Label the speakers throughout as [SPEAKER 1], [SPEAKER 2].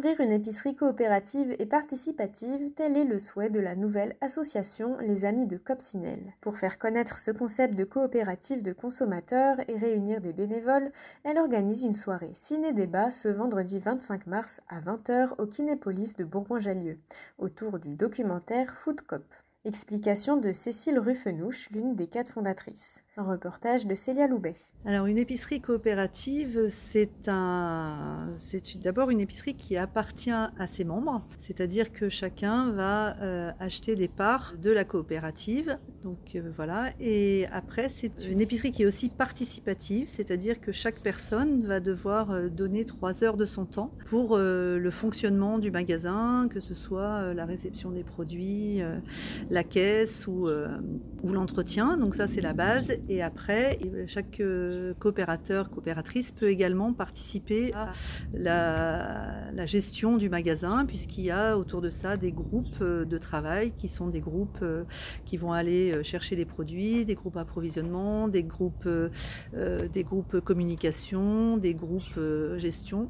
[SPEAKER 1] Ouvrir une épicerie coopérative et participative, tel est le souhait de la nouvelle association Les Amis de Copsinel. Pour faire connaître ce concept de coopérative de consommateurs et réunir des bénévoles, elle organise une soirée ciné-débat ce vendredi 25 mars à 20h au Kinépolis de Bourgoin-Jallieu, autour du documentaire Food Cop. Explication de Cécile Ruffenouche, l'une des quatre fondatrices. Un reportage de Célia Loubet.
[SPEAKER 2] Alors une épicerie coopérative, c'est d'abord une épicerie qui appartient à ses membres, c'est-à-dire que chacun va euh, acheter des parts de la coopérative. Donc euh, voilà. Et après, c'est une épicerie qui est aussi participative, c'est-à-dire que chaque personne va devoir euh, donner trois heures de son temps pour le fonctionnement du magasin, que ce soit la réception des produits, la caisse ou, ou l'entretien. Donc ça, c'est la base. Et après, chaque euh, coopérateur, coopératrice peut également participer à la, gestion du magasin, puisqu'il y a autour de ça des groupes euh, de travail qui sont des groupes euh, qui vont aller chercher les produits, des groupes approvisionnement, des groupes, des groupes communication, des groupes gestion.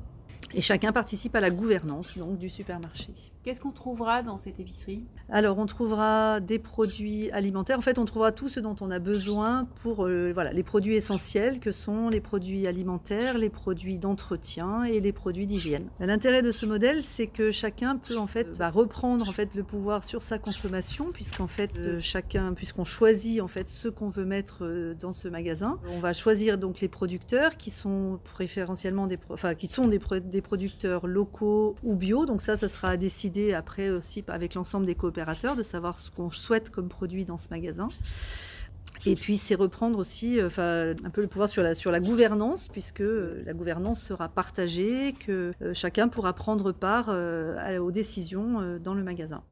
[SPEAKER 2] Et chacun participe à la gouvernance donc, du supermarché.
[SPEAKER 3] Qu'est-ce qu'on trouvera dans cette épicerie?
[SPEAKER 2] Alors, on trouvera des produits alimentaires. En fait, on trouvera tout ce dont on a besoin pour euh, voilà, les produits essentiels que sont les produits alimentaires, les produits d'entretien et les produits d'hygiène. L'intérêt de ce modèle, c'est que chacun peut en fait va reprendre en fait le pouvoir sur sa consommation, puisqu'en fait euh, chacun, puisqu'on choisit en fait ce qu'on veut mettre euh, dans ce magasin. On va choisir donc les producteurs qui sont préférentiellement des, enfin, qui sont des, des producteurs locaux ou bio. Donc ça, ça sera à décider après aussi avec l'ensemble des coopérateurs de savoir ce qu'on souhaite comme produit dans ce magasin. Et puis c'est reprendre aussi euh, enfin, un peu le pouvoir sur la, sur la gouvernance, puisque euh, la gouvernance sera partagée, que euh, chacun pourra prendre part aux décisions dans le magasin.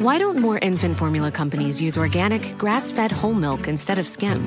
[SPEAKER 4] Why don't more infant formula companies use organic, grass-fed whole milk instead of skim?